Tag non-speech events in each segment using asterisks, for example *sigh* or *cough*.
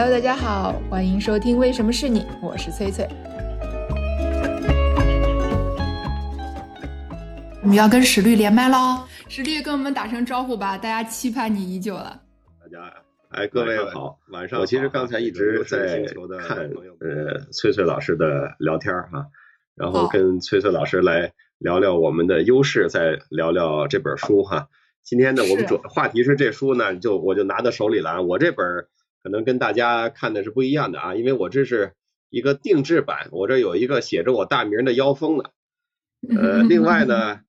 Hello，大家好，欢迎收听《为什么是你》，我是翠翠。我们要跟史律连麦喽，史律跟我们打声招呼吧，大家期盼你已久了。大家，哎，各位好，晚上。我其实刚才一直在看呃翠翠老师的聊天哈，然后跟翠翠老师来聊聊我们的优势，再聊聊这本书哈。今天呢，我们主话题是这书呢，就我就拿到手里了。我这本可能跟大家看的是不一样的啊，因为我这是一个定制版，我这有一个写着我大名的腰封的。呃，另外呢。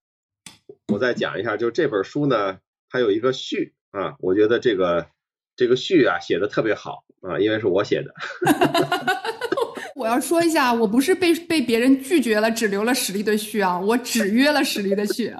我再讲一下，就这本书呢，它有一个序啊，我觉得这个这个序啊写的特别好啊，因为是我写的。*laughs* *laughs* 我要说一下，我不是被被别人拒绝了，只留了史力的序啊，我只约了史力的序。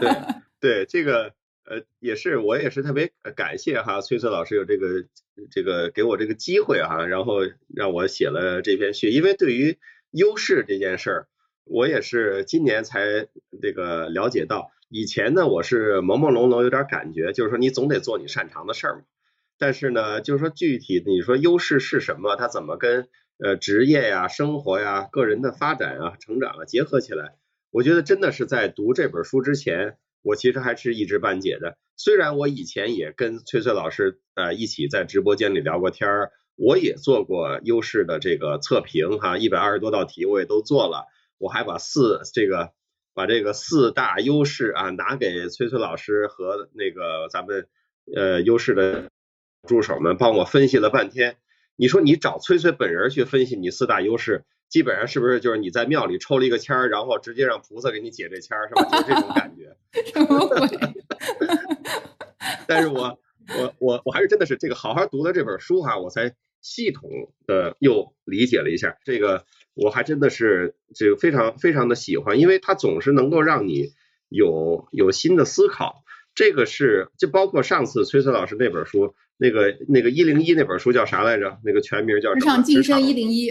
对对，这个呃也是我也是特别感谢哈，崔崔老师有这个这个给我这个机会哈，然后让我写了这篇序，因为对于优势这件事儿。我也是今年才这个了解到，以前呢我是朦朦胧胧有点感觉，就是说你总得做你擅长的事儿嘛。但是呢，就是说具体你说优势是什么，它怎么跟呃职业呀、生活呀、个人的发展啊、成长啊结合起来？我觉得真的是在读这本书之前，我其实还是一知半解的。虽然我以前也跟崔崔老师呃一起在直播间里聊过天儿，我也做过优势的这个测评哈，一百二十多道题我也都做了。我还把四这个把这个四大优势啊拿给崔崔老师和那个咱们呃优势的助手们帮我分析了半天。你说你找崔崔本人去分析你四大优势，基本上是不是就是你在庙里抽了一个签儿，然后直接让菩萨给你解这签儿，是吧？就是这种感觉。*laughs* *laughs* 但是我我我我还是真的是这个好好读了这本书哈，我才系统的又理解了一下这个。我还真的是这个非常非常的喜欢，因为它总是能够让你有有新的思考。这个是就包括上次崔崔老师那本书，那个那个一零一那本书叫啥来着？那个全名叫《职场晋升一零一》。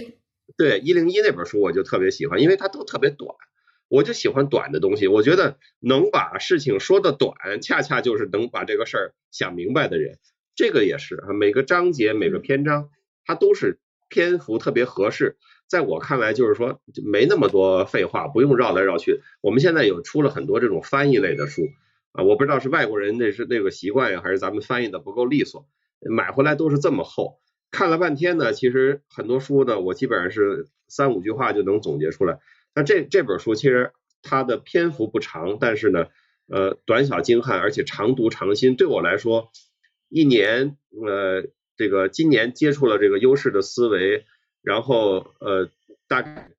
对，一零一那本书我就特别喜欢，因为它都特别短，我就喜欢短的东西。我觉得能把事情说的短，恰恰就是能把这个事儿想明白的人。这个也是每个章节每个篇章，它都是篇幅特别合适。在我看来，就是说没那么多废话，不用绕来绕去。我们现在有出了很多这种翻译类的书啊，我不知道是外国人那是那个习惯呀，还是咱们翻译的不够利索，买回来都是这么厚。看了半天呢，其实很多书呢，我基本上是三五句话就能总结出来。那这这本书其实它的篇幅不长，但是呢，呃，短小精悍，而且常读常新。对我来说，一年呃，这个今年接触了这个优势的思维。然后呃，大概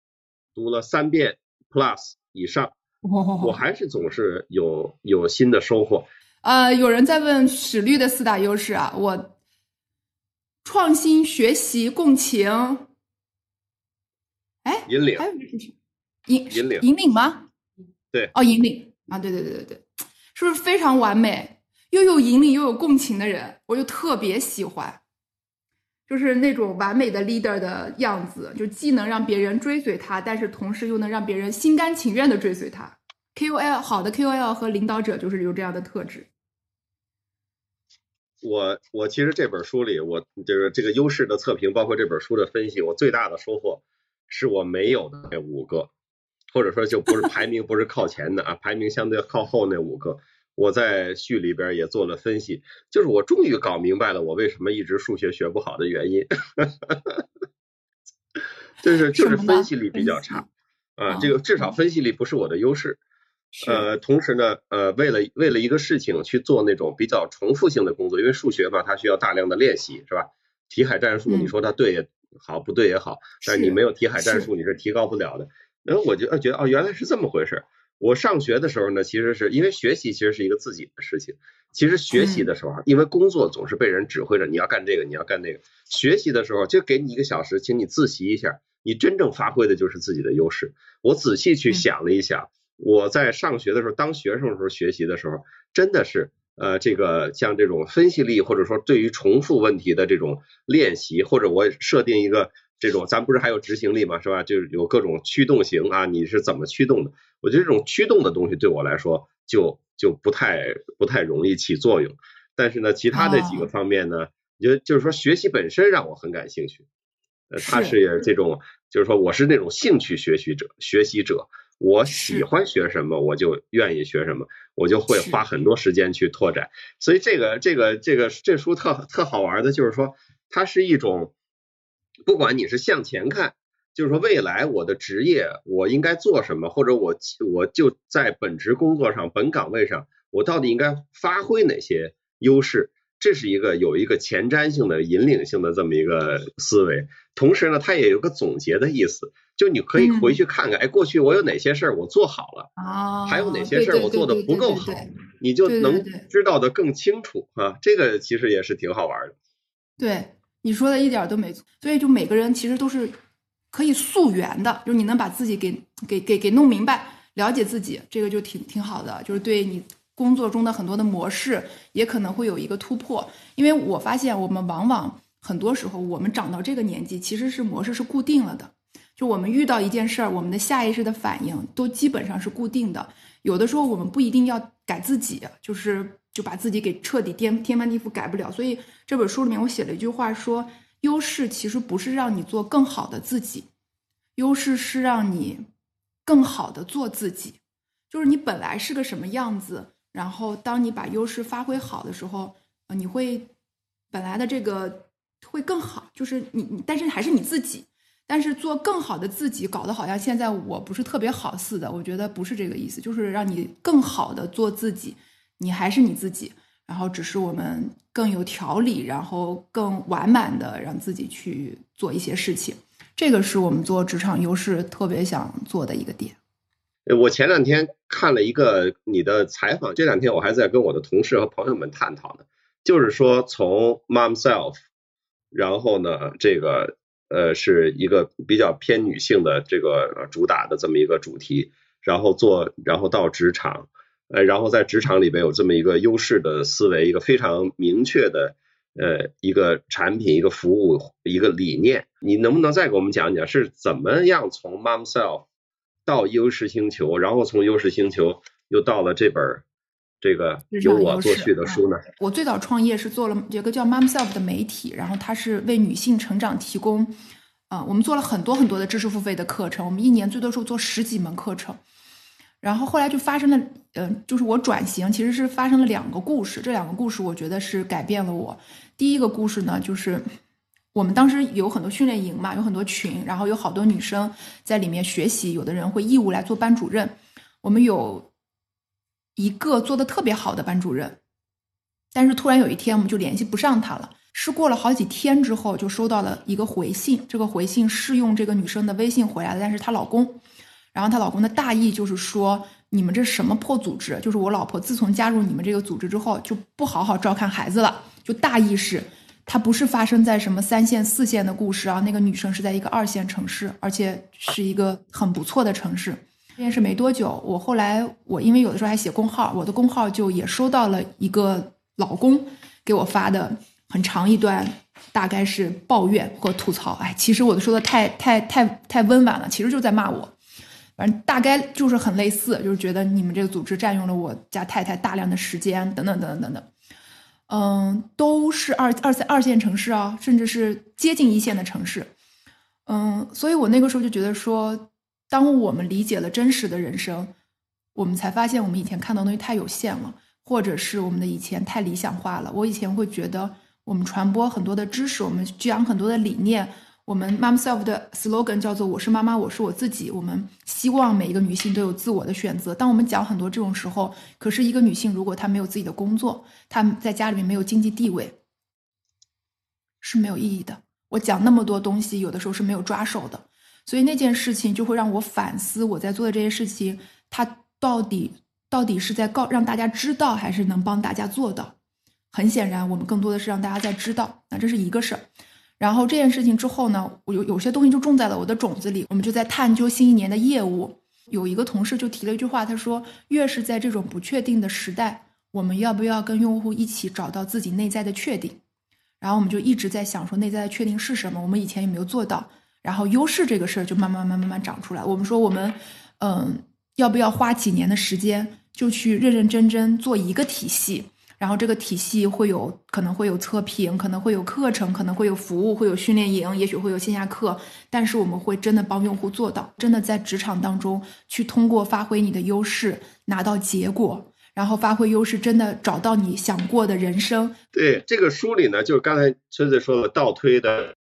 读了三遍 plus 以上，我还是总是有有新的收获。呃，有人在问史律的四大优势啊，我创新、学习、共情，哎，引领，还有是什么？引引领引领吗？对，哦，引领啊，对对对对对，是不是非常完美？又有引领又有共情的人，我就特别喜欢。就是那种完美的 leader 的样子，就既能让别人追随他，但是同时又能让别人心甘情愿的追随他。KOL 好的 KOL 和领导者就是有这样的特质。我我其实这本书里，我就是这个优势的测评，包括这本书的分析，我最大的收获是我没有的那五个，或者说就不是排名不是靠前的啊，排名相对靠后那五个。我在序里边也做了分析，就是我终于搞明白了我为什么一直数学学不好的原因，*laughs* 就是就是分析力比较差啊，这个至少分析力不是我的优势，呃，同时呢，呃，为了为了一个事情去做那种比较重复性的工作，因为数学嘛，它需要大量的练习，是吧？题海战术，你说它对也好，不对也好，但你没有题海战术，你是提高不了的。然后我就觉得哦，原来是这么回事。我上学的时候呢，其实是因为学习其实是一个自己的事情。其实学习的时候，因为工作总是被人指挥着，你要干这个，你要干那个。学习的时候就给你一个小时，请你自习一下，你真正发挥的就是自己的优势。我仔细去想了一想，我在上学的时候，当学生的时候学习的时候，真的是呃这个像这种分析力，或者说对于重复问题的这种练习，或者我设定一个。这种咱不是还有执行力嘛？是吧？就是有各种驱动型啊，你是怎么驱动的？我觉得这种驱动的东西对我来说就就不太不太容易起作用。但是呢，其他的几个方面呢，就就是说学习本身让我很感兴趣。呃，他是这种，就是说我是那种兴趣学习者，学习者，我喜欢学什么，我就愿意学什么，我就会花很多时间去拓展。所以这个这个这个这书特特好玩的，就是说它是一种，不管你是向前看，就是说未来我的职业我应该做什么，或者我我就在本职工作上本岗位上，我到底应该发挥哪些优势。这是一个有一个前瞻性的引领性的这么一个思维，同时呢，它也有个总结的意思，就你可以回去看看，哎，过去我有哪些事儿我做好了，哦，还有哪些事儿我做的不够好，你就能知道的更清楚啊。这个其实也是挺好玩的。对，你说的一点都没错。所以就每个人其实都是可以溯源的，就是你能把自己给给给给弄明白，了解自己，这个就挺挺好的，就是对你。工作中的很多的模式也可能会有一个突破，因为我发现我们往往很多时候，我们长到这个年纪，其实是模式是固定了的。就我们遇到一件事儿，我们的下意识的反应都基本上是固定的。有的时候我们不一定要改自己，就是就把自己给彻底颠天翻地覆改不了。所以这本书里面我写了一句话说：优势其实不是让你做更好的自己，优势是让你更好的做自己。就是你本来是个什么样子。然后，当你把优势发挥好的时候，你会本来的这个会更好，就是你，你，但是还是你自己，但是做更好的自己，搞得好像现在我不是特别好似的。我觉得不是这个意思，就是让你更好的做自己，你还是你自己，然后只是我们更有条理，然后更完满的让自己去做一些事情。这个是我们做职场优势特别想做的一个点。我前两天看了一个你的采访，这两天我还在跟我的同事和朋友们探讨呢。就是说，从 mom self，然后呢，这个呃是一个比较偏女性的这个主打的这么一个主题，然后做，然后到职场，呃，然后在职场里边有这么一个优势的思维，一个非常明确的呃一个产品、一个服务、一个理念。你能不能再给我们讲讲是怎么样从 mom self？到优势星球，然后从优势星球又到了这本这个由我作序的书呢。我最早创业是做了一个叫 MomSelf 的媒体，然后它是为女性成长提供，啊，我们做了很多很多的知识付费的课程，我们一年最多时候做十几门课程。然后后来就发生了，嗯，就是我转型其实是发生了两个故事，这两个故事我觉得是改变了我。第一个故事呢，就是。我们当时有很多训练营嘛，有很多群，然后有好多女生在里面学习，有的人会义务来做班主任。我们有一个做的特别好的班主任，但是突然有一天我们就联系不上他了。是过了好几天之后，就收到了一个回信，这个回信是用这个女生的微信回来的，但是她老公，然后她老公的大意就是说：你们这什么破组织？就是我老婆自从加入你们这个组织之后，就不好好照看孩子了。就大意是。它不是发生在什么三线、四线的故事啊，那个女生是在一个二线城市，而且是一个很不错的城市。这件事没多久，我后来我因为有的时候还写公号，我的公号就也收到了一个老公给我发的很长一段，大概是抱怨或吐槽。哎，其实我都说的太太太太温婉了，其实就在骂我。反正大概就是很类似，就是觉得你们这个组织占用了我家太太大量的时间，等等等等等等。嗯，都是二二三二线城市啊，甚至是接近一线的城市。嗯，所以我那个时候就觉得说，当我们理解了真实的人生，我们才发现我们以前看到东西太有限了，或者是我们的以前太理想化了。我以前会觉得，我们传播很多的知识，我们讲很多的理念。我们 MomSelf 的 slogan 叫做“我是妈妈，我是我自己”。我们希望每一个女性都有自我的选择。当我们讲很多这种时候，可是一个女性如果她没有自己的工作，她在家里面没有经济地位，是没有意义的。我讲那么多东西，有的时候是没有抓手的。所以那件事情就会让我反思，我在做的这些事情，它到底到底是在告让大家知道，还是能帮大家做到？很显然，我们更多的是让大家在知道。那这是一个事儿。然后这件事情之后呢，我有有些东西就种在了我的种子里。我们就在探究新一年的业务。有一个同事就提了一句话，他说：“越是在这种不确定的时代，我们要不要跟用户一起找到自己内在的确定？”然后我们就一直在想说，内在的确定是什么？我们以前有没有做到？然后优势这个事儿就慢慢慢慢慢长出来。我们说我们，嗯，要不要花几年的时间就去认认真真做一个体系？然后这个体系会有可能会有测评，可能会有课程，可能会有服务，会有训练营，也许会有线下课。但是我们会真的帮用户做到，真的在职场当中去通过发挥你的优势拿到结果，然后发挥优势真的找到你想过的人生。对这个书里呢，就是刚才崔子说的倒推的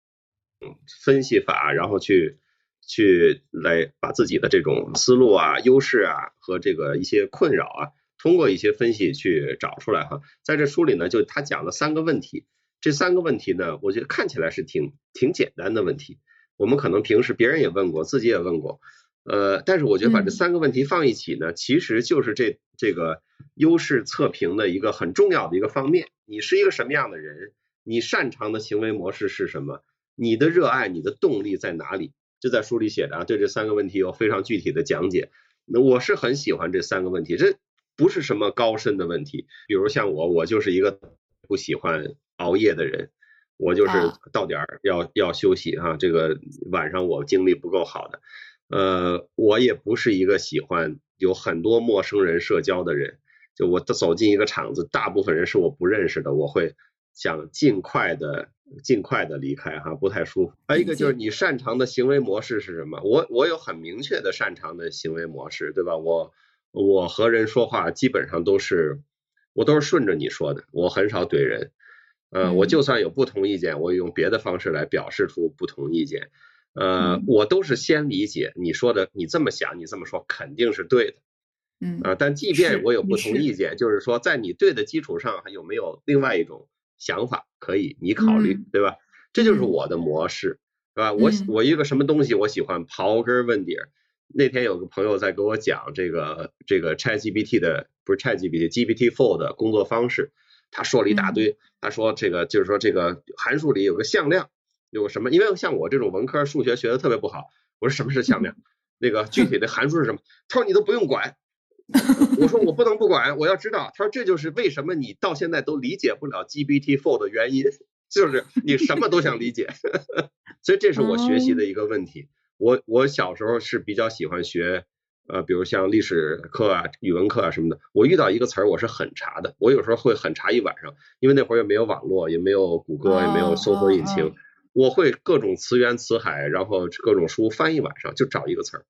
分析法，然后去去来把自己的这种思路啊、优势啊和这个一些困扰啊。通过一些分析去找出来哈，在这书里呢，就他讲了三个问题，这三个问题呢，我觉得看起来是挺挺简单的问题，我们可能平时别人也问过，自己也问过，呃，但是我觉得把这三个问题放一起呢，其实就是这这个优势测评的一个很重要的一个方面。你是一个什么样的人？你擅长的行为模式是什么？你的热爱、你的动力在哪里？就在书里写的啊，对这三个问题有非常具体的讲解。那我是很喜欢这三个问题，这。不是什么高深的问题，比如像我，我就是一个不喜欢熬夜的人，我就是到点儿要要休息啊，这个晚上我精力不够好的，呃，我也不是一个喜欢有很多陌生人社交的人，就我走进一个场子，大部分人是我不认识的，我会想尽快的尽快的离开哈，不太舒服。还有一个就是你擅长的行为模式是什么？我我有很明确的擅长的行为模式，对吧？我。我和人说话基本上都是，我都是顺着你说的，我很少怼人。呃，我就算有不同意见，我也用别的方式来表示出不同意见。呃，我都是先理解你说的，你这么想，你这么说肯定是对的。嗯。啊，但即便我有不同意见，就是说在你对的基础上，还有没有另外一种想法可以你考虑，对吧？这就是我的模式，是吧？我我一个什么东西，我喜欢刨根问底。那天有个朋友在给我讲这个这个 ChatGPT 的不是 ChatGPT，GPT4 的工作方式，他说了一大堆。他说这个就是说这个函数里有个向量，有个什么？因为像我这种文科数学学的特别不好，我说什么是向量？*laughs* 那个具体的函数是什么？他说你都不用管。*laughs* 我说我不能不管，我要知道。他说这就是为什么你到现在都理解不了 GPT4 的原因，就是你什么都想理解。*laughs* 所以这是我学习的一个问题。我我小时候是比较喜欢学，呃，比如像历史课啊、语文课啊什么的。我遇到一个词儿，我是很查的。我有时候会很查一晚上，因为那会儿也没有网络，也没有谷歌，也没有搜索引擎。我会各种词源词海，然后各种书翻一晚上，就找一个词儿。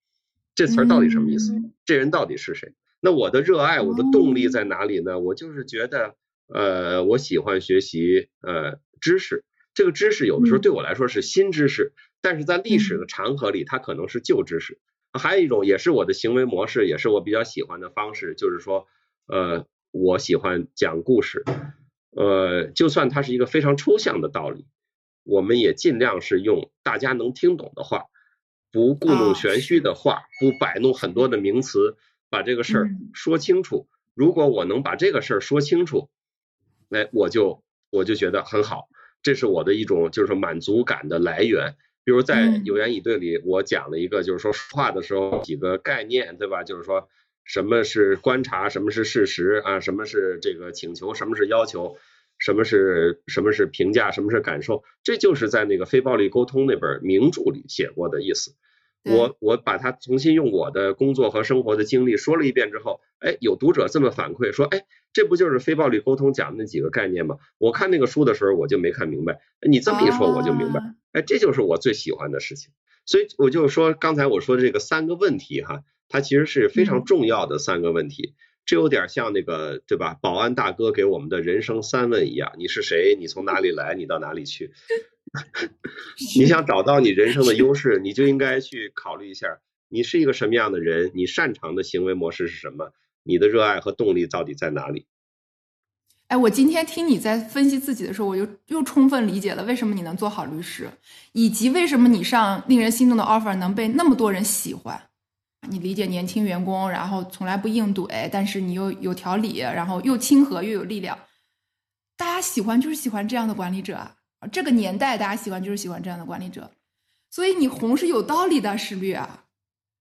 这词儿到底什么意思？这人到底是谁？那我的热爱，我的动力在哪里呢？我就是觉得，呃，我喜欢学习呃知识。这个知识有的时候对我来说是新知识。但是在历史的长河里，它可能是旧知识。还有一种，也是我的行为模式，也是我比较喜欢的方式，就是说，呃，我喜欢讲故事。呃，就算它是一个非常抽象的道理，我们也尽量是用大家能听懂的话，不故弄玄虚的话，不摆弄很多的名词，把这个事儿说清楚。如果我能把这个事儿说清楚，哎，我就我就觉得很好，这是我的一种就是满足感的来源。比如在有言以对里，我讲了一个，就是说说话的时候几个概念，对吧？就是说什么是观察，什么是事实啊，什么是这个请求，什么是要求，什么是什么是评价，什么是感受，这就是在那个非暴力沟通那本名著里写过的意思。我我把它重新用我的工作和生活的经历说了一遍之后，哎，有读者这么反馈说，哎，这不就是非暴力沟通讲的那几个概念吗？我看那个书的时候我就没看明白，你这么一说我就明白，哎，这就是我最喜欢的事情。所以我就说刚才我说的这个三个问题哈，它其实是非常重要的三个问题，这有点像那个对吧？保安大哥给我们的人生三问一样，你是谁？你从哪里来？你到哪里去？你想找到你人生的优势，你就应该去考虑一下，你是一个什么样的人，你擅长的行为模式是什么，你的热爱和动力到底在哪里？哎，我今天听你在分析自己的时候，我就又充分理解了为什么你能做好律师，以及为什么你上令人心动的 offer 能被那么多人喜欢。你理解年轻员工，然后从来不硬怼，但是你又有条理，然后又亲和又有力量，大家喜欢就是喜欢这样的管理者啊。这个年代，大家喜欢就是喜欢这样的管理者，所以你红是有道理的，石律啊，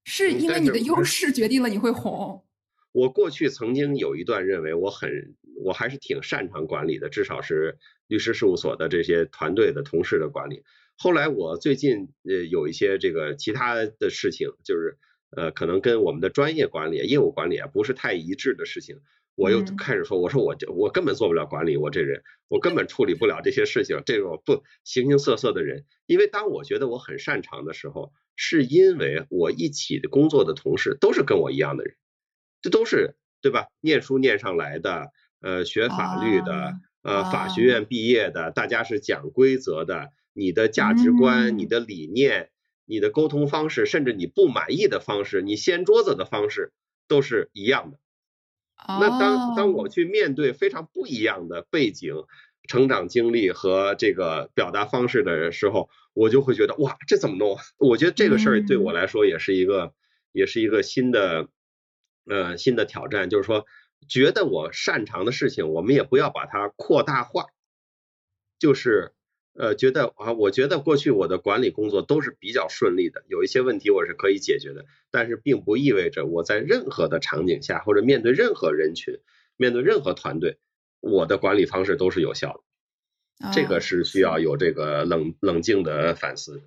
是因为你的优势决定了你会红。我过去曾经有一段认为我很，我还是挺擅长管理的，至少是律师事务所的这些团队的同事的管理。后来我最近呃有一些这个其他的事情，就是呃可能跟我们的专业管理、业务管理啊不是太一致的事情，我又开始说，我说我这我根本做不了管理，我这人我根本处理不了这些事情，这种不形形色色的人。因为当我觉得我很擅长的时候，是因为我一起的工作的同事都是跟我一样的人，这都是对吧？念书念上来的，呃，学法律的，呃，法学院毕业的，大家是讲规则的，你的价值观、你的理念、你的沟通方式，甚至你不满意的方式，你掀桌子的方式都是一样的。那当当我去面对非常不一样的背景、成长经历和这个表达方式的时候，我就会觉得哇，这怎么弄？我觉得这个事儿对我来说也是一个，也是一个新的，呃，新的挑战。就是说，觉得我擅长的事情，我们也不要把它扩大化，就是。呃，觉得啊，我觉得过去我的管理工作都是比较顺利的，有一些问题我是可以解决的，但是并不意味着我在任何的场景下或者面对任何人群、面对任何团队，我的管理方式都是有效的。这个是需要有这个冷冷静的反思。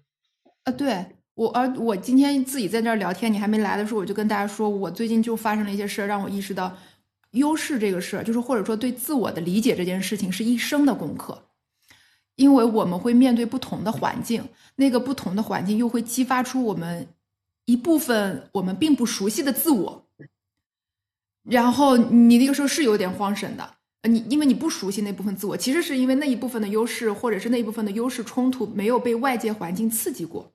啊，对我，而我今天自己在这儿聊天，你还没来的时候，我就跟大家说，我最近就发生了一些事儿，让我意识到优势这个事儿，就是或者说对自我的理解这件事情，是一生的功课。因为我们会面对不同的环境，那个不同的环境又会激发出我们一部分我们并不熟悉的自我，然后你那个时候是有点慌神的，你因为你不熟悉那部分自我，其实是因为那一部分的优势或者是那一部分的优势冲突没有被外界环境刺激过，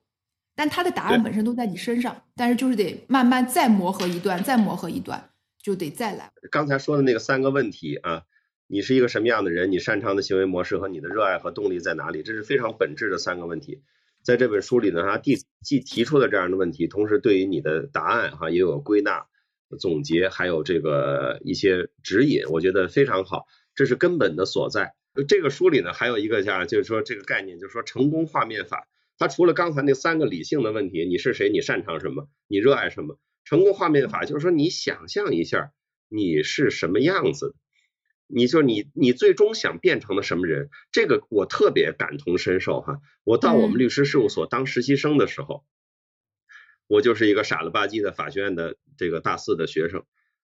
但它的答案本身都在你身上，但是就是得慢慢再磨合一段，再磨合一段，就得再来。刚才说的那个三个问题啊。你是一个什么样的人？你擅长的行为模式和你的热爱和动力在哪里？这是非常本质的三个问题。在这本书里呢，他既既提出了这样的问题，同时对于你的答案哈也有归纳、总结，还有这个一些指引，我觉得非常好。这是根本的所在。这个书里呢还有一个叫就是说这个概念，就是说成功画面法。它除了刚才那三个理性的问题，你是谁？你擅长什么？你热爱什么？成功画面法就是说你想象一下你是什么样子。你说你你最终想变成了什么人？这个我特别感同身受哈。我到我们律师事务所当实习生的时候，我就是一个傻了吧唧的法学院的这个大四的学生，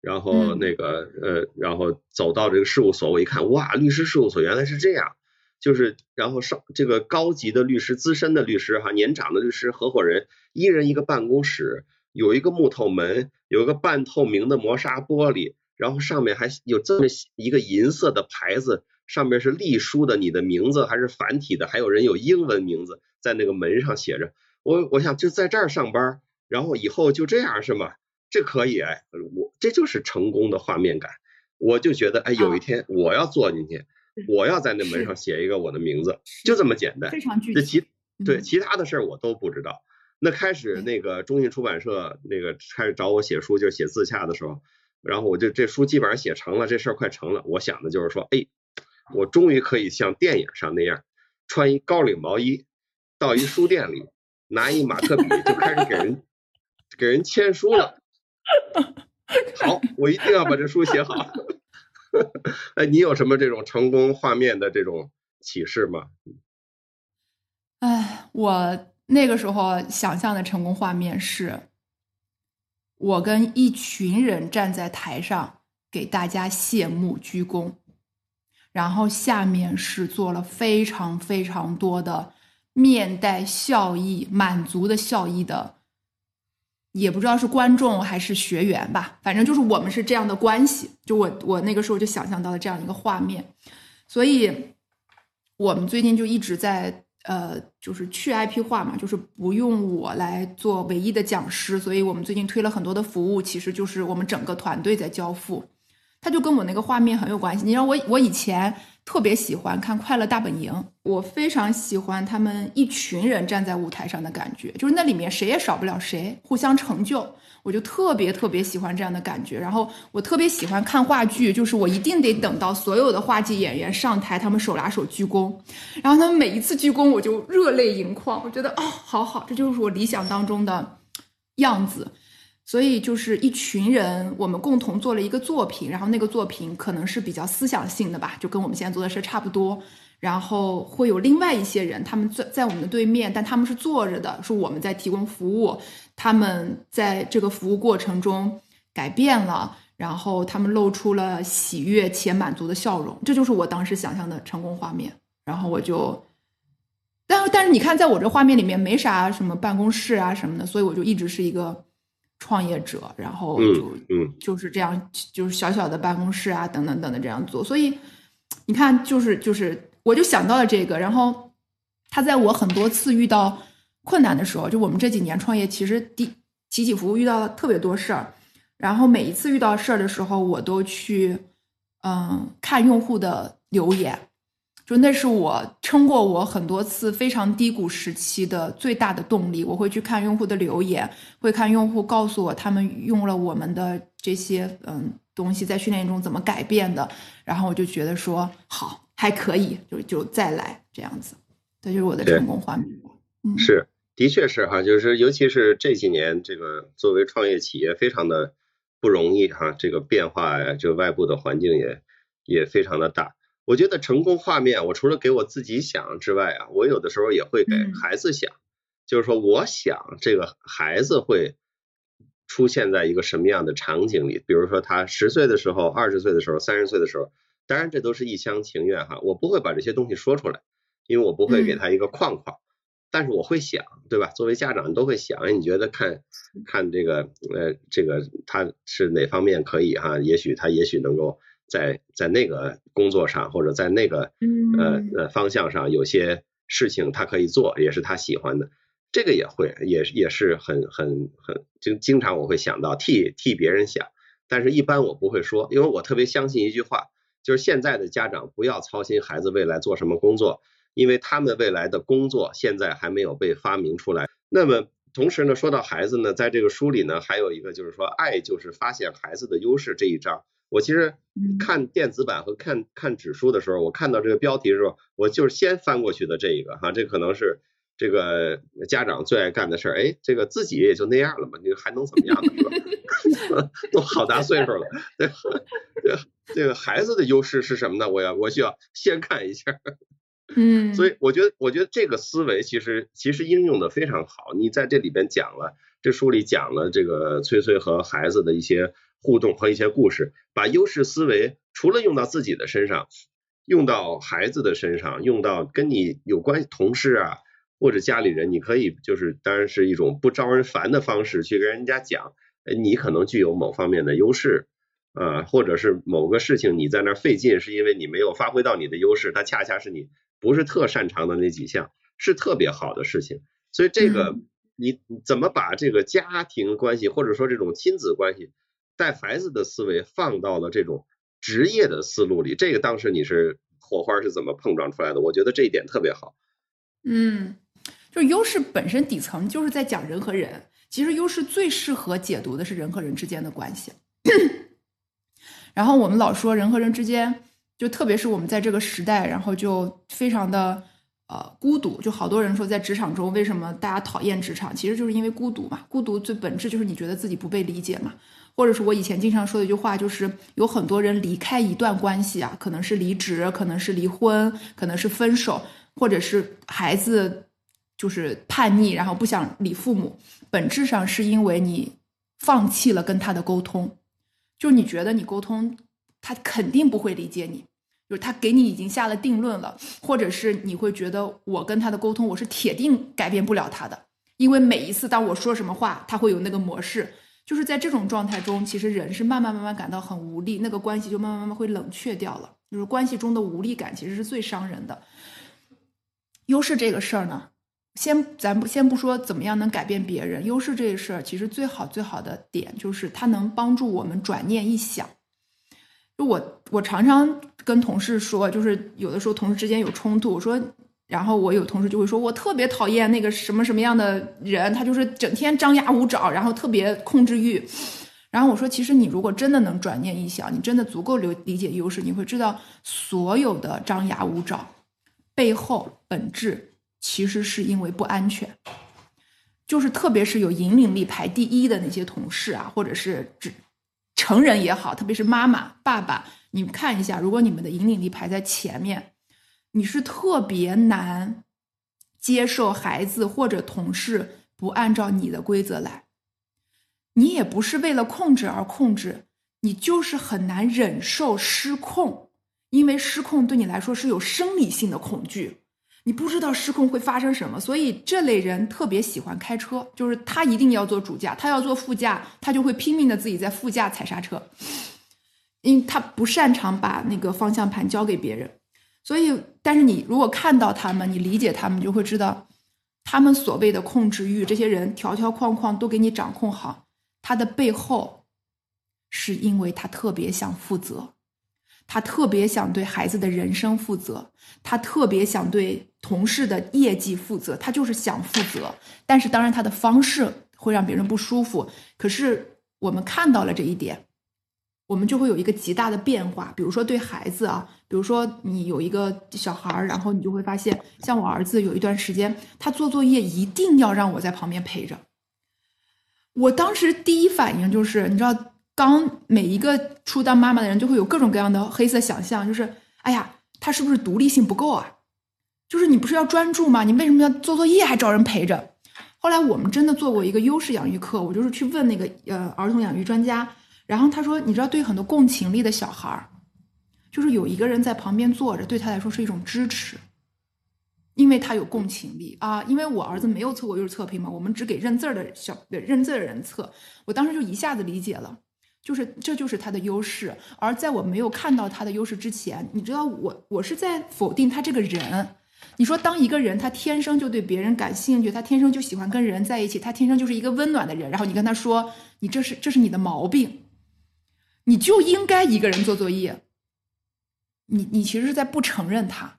然后那个呃，然后走到这个事务所，我一看，哇，律师事务所原来是这样，就是然后上这个高级的律师、资深的律师哈、年长的律师合伙人，一人一个办公室，有一个木头门，有一个半透明的磨砂玻璃。然后上面还有这么一个银色的牌子，上面是隶书的，你的名字还是繁体的，还有人有英文名字在那个门上写着。我我想就在这儿上班，然后以后就这样是吗？这可以哎，我这就是成功的画面感。我就觉得哎，有一天我要坐进去，我要在那门上写一个我的名字，就这么简单。非常具体。其对其他的事儿我都不知道。那开始那个中信出版社那个开始找我写书，就是写自洽的时候。然后我就这书基本上写成了，这事儿快成了。我想的就是说，哎，我终于可以像电影上那样，穿一高领毛衣，到一书店里拿一马克笔就开始给人给人签书了。好，我一定要把这书写好。*laughs* 哎，你有什么这种成功画面的这种启示吗？哎，我那个时候想象的成功画面是。我跟一群人站在台上给大家谢幕鞠躬，然后下面是做了非常非常多的面带笑意、满足的笑意的，也不知道是观众还是学员吧，反正就是我们是这样的关系。就我我那个时候就想象到了这样一个画面，所以我们最近就一直在。呃，就是去 IP 化嘛，就是不用我来做唯一的讲师，所以我们最近推了很多的服务，其实就是我们整个团队在交付，它就跟我那个画面很有关系。你知道我我以前特别喜欢看《快乐大本营》，我非常喜欢他们一群人站在舞台上的感觉，就是那里面谁也少不了谁，互相成就。我就特别特别喜欢这样的感觉，然后我特别喜欢看话剧，就是我一定得等到所有的话剧演员上台，他们手拉手鞠躬，然后他们每一次鞠躬，我就热泪盈眶，我觉得哦，好好，这就是我理想当中的样子。所以就是一群人，我们共同做了一个作品，然后那个作品可能是比较思想性的吧，就跟我们现在做的事差不多。然后会有另外一些人，他们在在我们的对面，但他们是坐着的，是我们在提供服务。他们在这个服务过程中改变了，然后他们露出了喜悦且满足的笑容，这就是我当时想象的成功画面。然后我就，但但是你看，在我这画面里面没啥什么办公室啊什么的，所以我就一直是一个创业者，然后就嗯就是这样，就是小小的办公室啊等等等的这样做。所以你看，就是就是我就想到了这个，然后他在我很多次遇到困难的时候，就我们这几年创业，其实第起起伏伏遇到了特别多事儿，然后每一次遇到事儿的时候，我都去嗯看用户的留言。就那是我撑过我很多次非常低谷时期的最大的动力。我会去看用户的留言，会看用户告诉我他们用了我们的这些嗯东西在训练中怎么改变的，然后我就觉得说好还可以，就就再来这样子。这就是我的成功画面。嗯，是，的确是哈，就是尤其是这几年，这个作为创业企业非常的不容易哈，这个变化呀，就外部的环境也也非常的大。我觉得成功画面，我除了给我自己想之外啊，我有的时候也会给孩子想，就是说，我想这个孩子会出现在一个什么样的场景里，比如说他十岁的时候、二十岁的时候、三十岁的时候，当然这都是一厢情愿哈，我不会把这些东西说出来，因为我不会给他一个框框，但是我会想，对吧？作为家长都会想，哎，你觉得看看这个呃，这个他是哪方面可以哈？也许他也许能够。在在那个工作上，或者在那个呃呃方向上，有些事情他可以做，也是他喜欢的，这个也会，也也是很很很经经常我会想到替替别人想，但是一般我不会说，因为我特别相信一句话，就是现在的家长不要操心孩子未来做什么工作，因为他们未来的工作现在还没有被发明出来。那么同时呢，说到孩子呢，在这个书里呢，还有一个就是说，爱就是发现孩子的优势这一章。我其实看电子版和看看纸书的时候，我看到这个标题的时候，我就是先翻过去的这一个哈，这可能是这个家长最爱干的事儿。哎，这个自己也就那样了嘛，你还能怎么样呢？是吧？*laughs* 都好大岁数了，这个这个孩子的优势是什么呢？我要我需要先看一下。嗯，所以我觉得我觉得这个思维其实其实应用的非常好。你在这里边讲了，这书里讲了这个崔崔和孩子的一些。互动和一些故事，把优势思维除了用到自己的身上，用到孩子的身上，用到跟你有关系同事啊或者家里人，你可以就是当然是一种不招人烦的方式去跟人家讲，你可能具有某方面的优势啊，或者是某个事情你在那费劲，是因为你没有发挥到你的优势，它恰恰是你不是特擅长的那几项，是特别好的事情。所以这个你怎么把这个家庭关系或者说这种亲子关系？带孩子的思维放到了这种职业的思路里，这个当时你是火花是怎么碰撞出来的？我觉得这一点特别好。嗯，就是优势本身底层就是在讲人和人，其实优势最适合解读的是人和人之间的关系。*coughs* 然后我们老说人和人之间，就特别是我们在这个时代，然后就非常的呃孤独，就好多人说在职场中为什么大家讨厌职场，其实就是因为孤独嘛。孤独最本质就是你觉得自己不被理解嘛。或者是我以前经常说的一句话，就是有很多人离开一段关系啊，可能是离职，可能是离婚，可能是分手，或者是孩子就是叛逆，然后不想理父母，本质上是因为你放弃了跟他的沟通，就你觉得你沟通，他肯定不会理解你，就是他给你已经下了定论了，或者是你会觉得我跟他的沟通，我是铁定改变不了他的，因为每一次当我说什么话，他会有那个模式。就是在这种状态中，其实人是慢慢慢慢感到很无力，那个关系就慢慢慢慢会冷却掉了。就是关系中的无力感，其实是最伤人的。优势这个事儿呢，先咱不先不说怎么样能改变别人，优势这个事儿，其实最好最好的点就是它能帮助我们转念一想。就我我常常跟同事说，就是有的时候同事之间有冲突，我说。然后我有同事就会说，我特别讨厌那个什么什么样的人，他就是整天张牙舞爪，然后特别控制欲。然后我说，其实你如果真的能转念一想，你真的足够理理解优势，你会知道所有的张牙舞爪背后本质其实是因为不安全。就是特别是有引领力排第一的那些同事啊，或者是只成人也好，特别是妈妈、爸爸，你们看一下，如果你们的引领力排在前面。你是特别难接受孩子或者同事不按照你的规则来，你也不是为了控制而控制，你就是很难忍受失控，因为失控对你来说是有生理性的恐惧，你不知道失控会发生什么，所以这类人特别喜欢开车，就是他一定要坐主驾，他要坐副驾，他就会拼命的自己在副驾踩刹车，因为他不擅长把那个方向盘交给别人，所以，但是你如果看到他们，你理解他们，就会知道，他们所谓的控制欲，这些人条条框框都给你掌控好，他的背后。是因为他特别想负责，他特别想对孩子的人生负责，他特别想对同事的业绩负责，他就是想负责。但是当然他的方式会让别人不舒服。可是我们看到了这一点，我们就会有一个极大的变化。比如说对孩子啊，比如说你有一个小孩儿，然后你就会发现，像我儿子有一段时间，他做作业一定要让我在旁边陪着。我当时第一反应就是，你知道。当每一个初当妈妈的人就会有各种各样的黑色想象，就是哎呀，他是不是独立性不够啊？就是你不是要专注吗？你为什么要做作业还找人陪着？后来我们真的做过一个优势养育课，我就是去问那个呃儿童养育专家，然后他说，你知道，对很多共情力的小孩儿，就是有一个人在旁边坐着，对他来说是一种支持，因为他有共情力啊。因为我儿子没有测过优势测评嘛，我们只给认字儿的小认字的人测，我当时就一下子理解了。就是这就是他的优势，而在我没有看到他的优势之前，你知道我我是在否定他这个人。你说，当一个人他天生就对别人感兴趣，他天生就喜欢跟人在一起，他天生就是一个温暖的人，然后你跟他说，你这是这是你的毛病，你就应该一个人做作业。你你其实是在不承认他，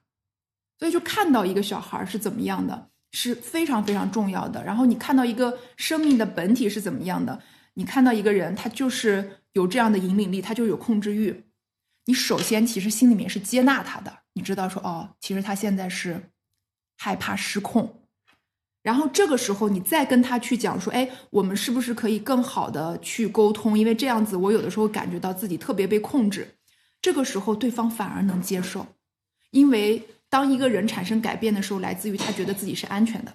所以就看到一个小孩是怎么样的，是非常非常重要的。然后你看到一个生命的本体是怎么样的。你看到一个人，他就是有这样的引领力，他就有控制欲。你首先其实心里面是接纳他的，你知道说哦，其实他现在是害怕失控。然后这个时候你再跟他去讲说，哎，我们是不是可以更好的去沟通？因为这样子我有的时候感觉到自己特别被控制。这个时候对方反而能接受，因为当一个人产生改变的时候，来自于他觉得自己是安全的。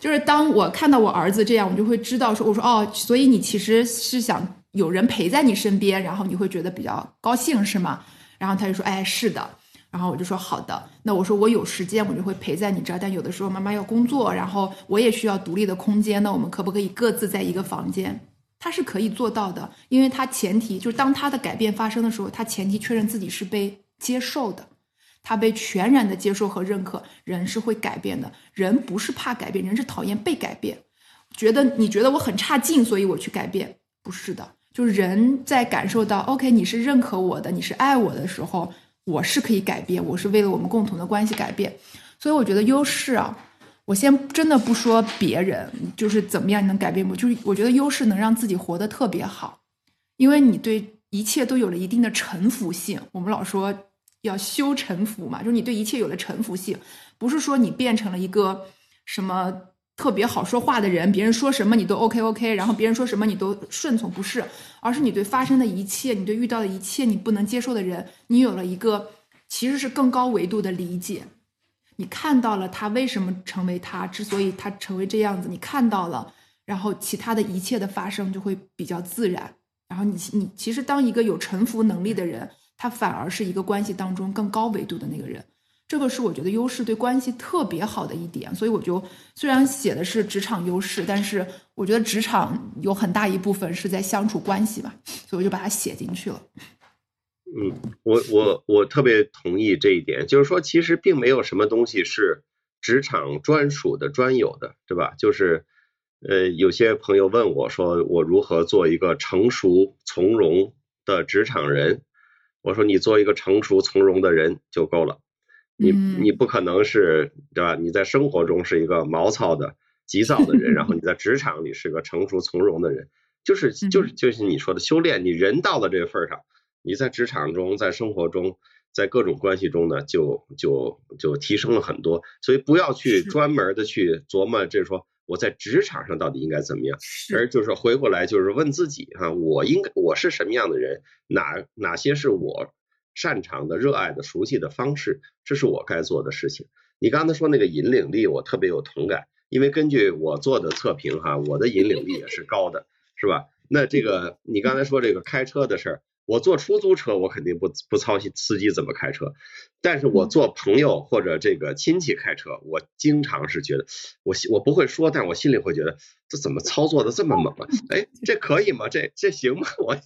就是当我看到我儿子这样，我就会知道说，我说哦，所以你其实是想有人陪在你身边，然后你会觉得比较高兴是吗？然后他就说，哎，是的。然后我就说好的。那我说我有时间，我就会陪在你这儿。但有的时候妈妈要工作，然后我也需要独立的空间。那我们可不可以各自在一个房间？他是可以做到的，因为他前提就是当他的改变发生的时候，他前提确认自己是被接受的。他被全然的接受和认可，人是会改变的。人不是怕改变，人是讨厌被改变。觉得你觉得我很差劲，所以我去改变，不是的。就是人在感受到 OK，你是认可我的，你是爱我的时候，我是可以改变，我是为了我们共同的关系改变。所以我觉得优势啊，我先真的不说别人，就是怎么样你能改变我，就是我觉得优势能让自己活得特别好，因为你对一切都有了一定的臣服性。我们老说。要修臣服嘛，就是你对一切有了臣服性，不是说你变成了一个什么特别好说话的人，别人说什么你都 OK OK，然后别人说什么你都顺从，不是，而是你对发生的一切，你对遇到的一切你不能接受的人，你有了一个其实是更高维度的理解，你看到了他为什么成为他，之所以他成为这样子，你看到了，然后其他的一切的发生就会比较自然，然后你你其实当一个有臣服能力的人。他反而是一个关系当中更高维度的那个人，这个是我觉得优势对关系特别好的一点。所以我就虽然写的是职场优势，但是我觉得职场有很大一部分是在相处关系嘛，所以我就把它写进去了。嗯，我我我特别同意这一点，就是说其实并没有什么东西是职场专属的、专有的，对吧？就是呃，有些朋友问我说，我如何做一个成熟从容的职场人？我说你做一个成熟从容的人就够了，你你不可能是对吧？你在生活中是一个毛糙的、急躁的人，然后你在职场里是个成熟从容的人，就是就是就是你说的修炼，你人到了这个份儿上，你在职场中、在生活中、在各种关系中呢，就就就提升了很多。所以不要去专门的去琢磨，这说。我在职场上到底应该怎么样？而就是回过来就是问自己哈，我应该我是什么样的人？哪哪些是我擅长的、热爱的、熟悉的方式？这是我该做的事情。你刚才说那个引领力，我特别有同感，因为根据我做的测评哈，我的引领力也是高的，是吧？那这个你刚才说这个开车的事儿，我坐出租车我肯定不不操心司机怎么开车，但是我坐朋友或者这个亲戚开车，我经常是觉得我我不会说，但我心里会觉得这怎么操作的这么猛啊？哎，这可以吗？这这行吗？*laughs* 我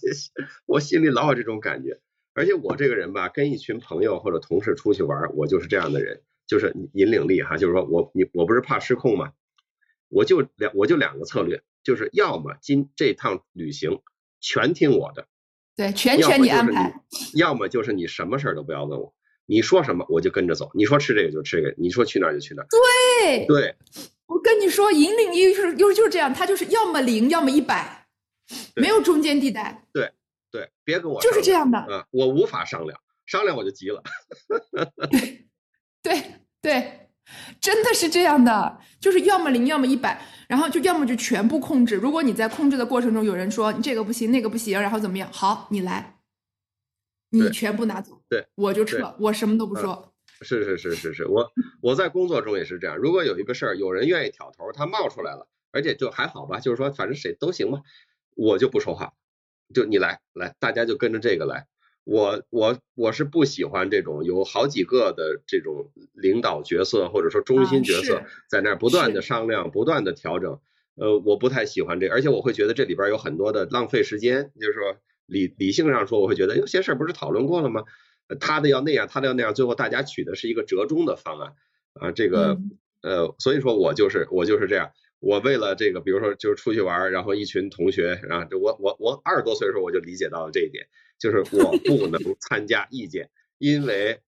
我心里老有这种感觉。而且我这个人吧，跟一群朋友或者同事出去玩，我就是这样的人，就是引领力哈，就是说我你我不是怕失控吗？我就两我就两个策略，就是要么今这趟旅行全听我的，对，全权你安排；要么就是你什么事儿都不要问我，你说什么我就跟着走，你说吃这个就吃这个，你说去哪儿就去哪儿。对对，我跟你说，引领力是又就是这样，他就是要么零，要么一百，没有中间地带。对。对，别跟我就是这样的，嗯，我无法商量，商量我就急了。对对对，真的是这样的，就是要么零，要么一百，然后就要么就全部控制。如果你在控制的过程中有人说你这个不行，那个不行，然后怎么样？好，你来，你全部拿走，对，我就撤，我什么都不说。是是是是是，我我在工作中也是这样。如果有一个事儿，有人愿意挑头，他冒出来了，而且就还好吧，就是说反正谁都行嘛，我就不说话。就你来来，大家就跟着这个来。我我我是不喜欢这种有好几个的这种领导角色或者说中心角色在那儿不断的商量、不断的调整。呃，我不太喜欢这，而且我会觉得这里边有很多的浪费时间。就是说理理性上说，我会觉得有些事儿不是讨论过了吗？他的要那样，他的要那样，最后大家取的是一个折中的方案啊。这个呃，所以说我就是我就是这样。我为了这个，比如说就是出去玩，然后一群同学，然后我我我二十多岁的时候我就理解到了这一点，就是我不能参加意见，因为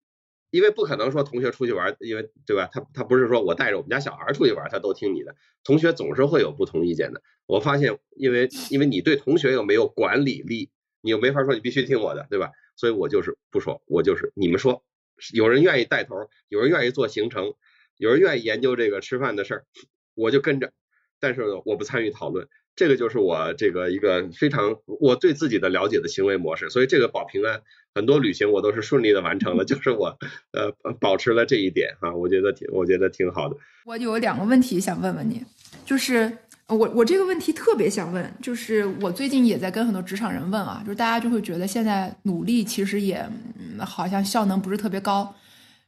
因为不可能说同学出去玩，因为对吧？他他不是说我带着我们家小孩出去玩，他都听你的，同学总是会有不同意见的。我发现，因为因为你对同学又没有管理力，你又没法说你必须听我的，对吧？所以我就是不说，我就是你们说，有人愿意带头，有人愿意做行程，有人愿意研究这个吃饭的事儿，我就跟着。但是我不参与讨论，这个就是我这个一个非常我对自己的了解的行为模式，所以这个保平安很多旅行我都是顺利的完成了，就是我呃保持了这一点哈，我觉得挺我觉得挺好的。我有两个问题想问问你，就是我我这个问题特别想问，就是我最近也在跟很多职场人问啊，就是大家就会觉得现在努力其实也好像效能不是特别高，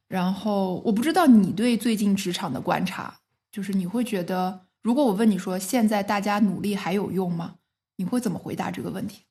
然后我不知道你对最近职场的观察，就是你会觉得。如果我问你说现在大家努力还有用吗？你会怎么回答这个问题？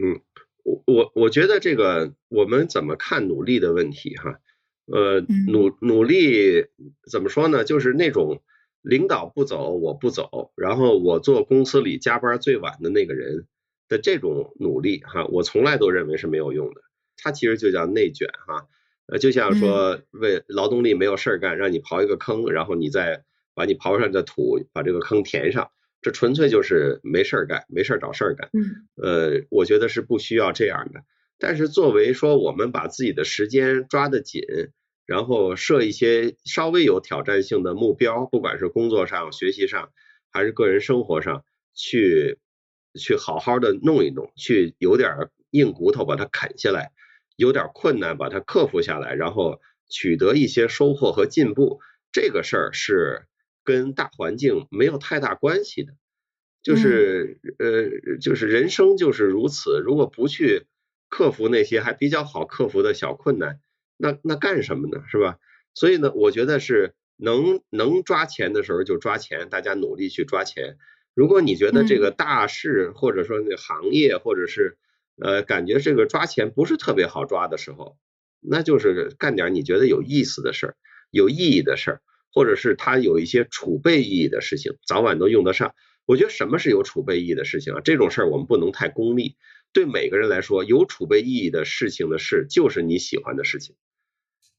嗯，我我我觉得这个我们怎么看努力的问题哈，呃，努努力怎么说呢？就是那种领导不走我不走，然后我做公司里加班最晚的那个人的这种努力哈，我从来都认为是没有用的。它其实就叫内卷哈，呃，就像说为劳动力没有事儿干，让你刨一个坑，然后你再。把你刨上的土，把这个坑填上，这纯粹就是没事儿干，没事儿找事儿干。嗯，呃，我觉得是不需要这样的。但是作为说我们把自己的时间抓得紧，然后设一些稍微有挑战性的目标，不管是工作上、学习上，还是个人生活上，去去好好的弄一弄，去有点硬骨头把它啃下来，有点困难把它克服下来，然后取得一些收获和进步，这个事儿是。跟大环境没有太大关系的，就是呃，就是人生就是如此。如果不去克服那些还比较好克服的小困难，那那干什么呢？是吧？所以呢，我觉得是能能抓钱的时候就抓钱，大家努力去抓钱。如果你觉得这个大事或者说那行业或者是呃感觉这个抓钱不是特别好抓的时候，那就是干点你觉得有意思的事儿、有意义的事儿。或者是他有一些储备意义的事情，早晚都用得上。我觉得什么是有储备意义的事情啊？这种事儿我们不能太功利。对每个人来说，有储备意义的事情的事，就是你喜欢的事情。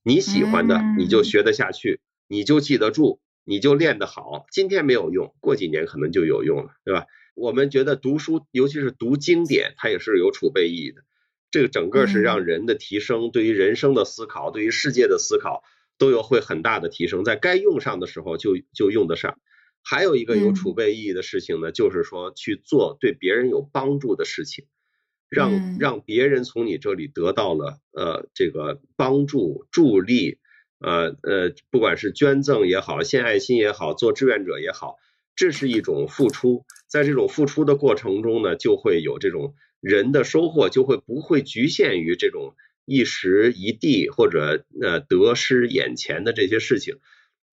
你喜欢的，你就学得下去，你就记得住，你就练得好。今天没有用，过几年可能就有用了，对吧？我们觉得读书，尤其是读经典，它也是有储备意义的。这个整个是让人的提升，对于人生的思考，对于世界的思考。都有会很大的提升，在该用上的时候就就用得上。还有一个有储备意义的事情呢，就是说去做对别人有帮助的事情，让让别人从你这里得到了呃这个帮助助力，呃呃，不管是捐赠也好，献爱心也好，做志愿者也好，这是一种付出。在这种付出的过程中呢，就会有这种人的收获，就会不会局限于这种一时一地或者呃得失眼前的这些事情。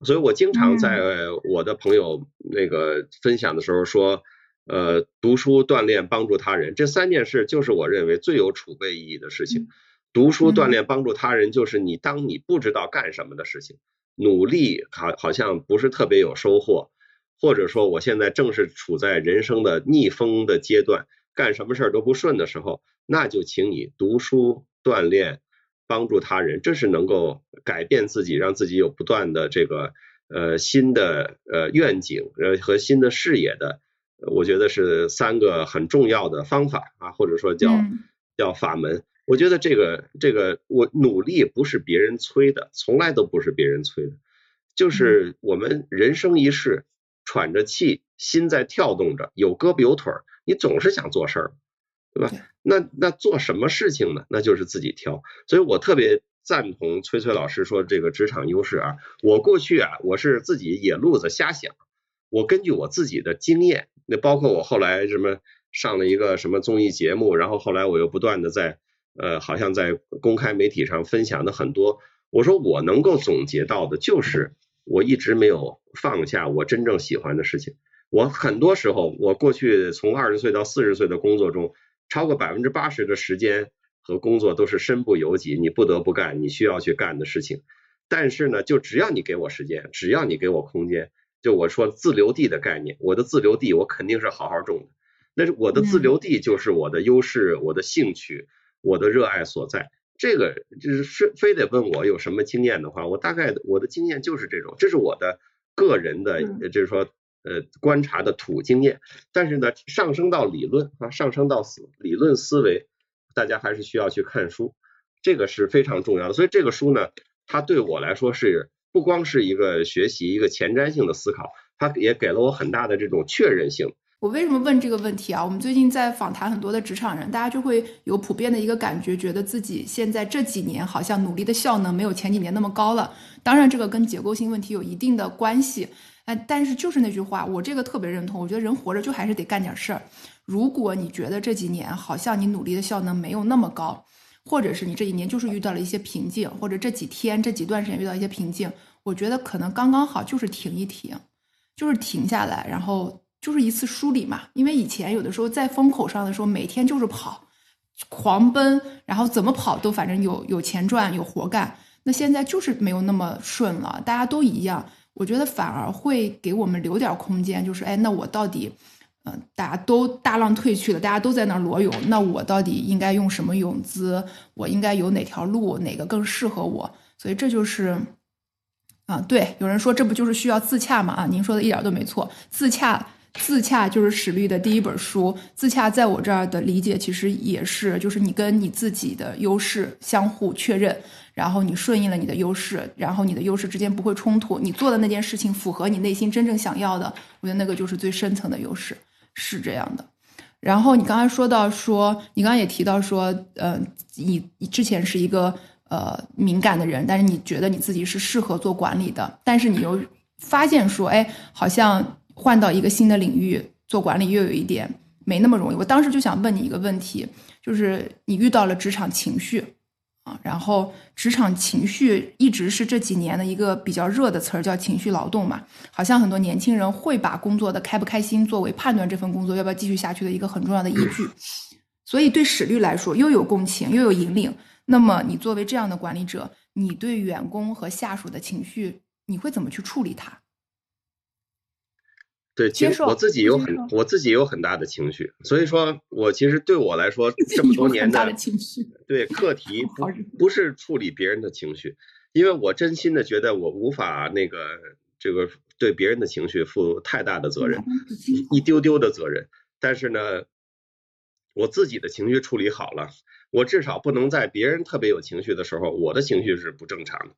所以我经常在我的朋友那个分享的时候说，呃，读书、锻炼、帮助他人这三件事，就是我认为最有储备意义的事情。读书、锻炼、帮助他人，就是你当你不知道干什么的事情，努力好好像不是特别有收获，或者说我现在正是处在人生的逆风的阶段，干什么事儿都不顺的时候，那就请你读书、锻炼。帮助他人，这是能够改变自己，让自己有不断的这个呃新的呃愿景呃和新的视野的，我觉得是三个很重要的方法啊，或者说叫叫法门。我觉得这个这个我努力不是别人催的，从来都不是别人催的，就是我们人生一世喘着气，心在跳动着，有胳膊有腿儿，你总是想做事儿。对吧？那那做什么事情呢？那就是自己挑。所以我特别赞同崔崔老师说这个职场优势啊。我过去啊，我是自己野路子瞎想。我根据我自己的经验，那包括我后来什么上了一个什么综艺节目，然后后来我又不断的在呃，好像在公开媒体上分享的很多。我说我能够总结到的就是，我一直没有放下我真正喜欢的事情。我很多时候，我过去从二十岁到四十岁的工作中。超过百分之八十的时间和工作都是身不由己，你不得不干你需要去干的事情。但是呢，就只要你给我时间，只要你给我空间，就我说自留地的概念，我的自留地我肯定是好好种的。那是我的自留地就是我的优势、我的兴趣、我的热爱所在。这个就是非非得问我有什么经验的话，我大概我的经验就是这种，这是我的个人的，就是说。呃，观察的土经验，但是呢，上升到理论啊，上升到思理论思维，大家还是需要去看书，这个是非常重要的。所以这个书呢，它对我来说是不光是一个学习，一个前瞻性的思考，它也给了我很大的这种确认性。我为什么问这个问题啊？我们最近在访谈很多的职场人，大家就会有普遍的一个感觉，觉得自己现在这几年好像努力的效能没有前几年那么高了。当然，这个跟结构性问题有一定的关系。哎，但是就是那句话，我这个特别认同。我觉得人活着就还是得干点事儿。如果你觉得这几年好像你努力的效能没有那么高，或者是你这一年就是遇到了一些瓶颈，或者这几天这几段时间遇到一些瓶颈，我觉得可能刚刚好就是停一停，就是停下来，然后就是一次梳理嘛。因为以前有的时候在风口上的时候，每天就是跑，狂奔，然后怎么跑都反正有有钱赚有活干。那现在就是没有那么顺了，大家都一样。我觉得反而会给我们留点空间，就是哎，那我到底，嗯，大家都大浪退去了，大家都在那儿裸泳，那我到底应该用什么泳姿？我应该有哪条路，哪个更适合我？所以这就是，啊，对，有人说这不就是需要自洽嘛？啊，您说的一点都没错，自洽，自洽就是史律的第一本书。自洽在我这儿的理解其实也是，就是你跟你自己的优势相互确认。然后你顺应了你的优势，然后你的优势之间不会冲突，你做的那件事情符合你内心真正想要的，我觉得那个就是最深层的优势，是这样的。然后你刚才说到说，你刚刚也提到说，呃，你你之前是一个呃敏感的人，但是你觉得你自己是适合做管理的，但是你又发现说，哎，好像换到一个新的领域做管理又有一点没那么容易。我当时就想问你一个问题，就是你遇到了职场情绪。啊，然后职场情绪一直是这几年的一个比较热的词儿，叫情绪劳动嘛。好像很多年轻人会把工作的开不开心作为判断这份工作要不要继续下去的一个很重要的依据。所以对史律来说，又有共情又有引领。那么你作为这样的管理者，你对员工和下属的情绪，你会怎么去处理它？对，其实我自己有很我自己有很大的情绪，所以说我其实对我来说这么多年的对课题不不是处理别人的情绪，因为我真心的觉得我无法那个这个对别人的情绪负太大的责任，一丢丢的责任。但是呢，我自己的情绪处理好了，我至少不能在别人特别有情绪的时候，我的情绪是不正常的。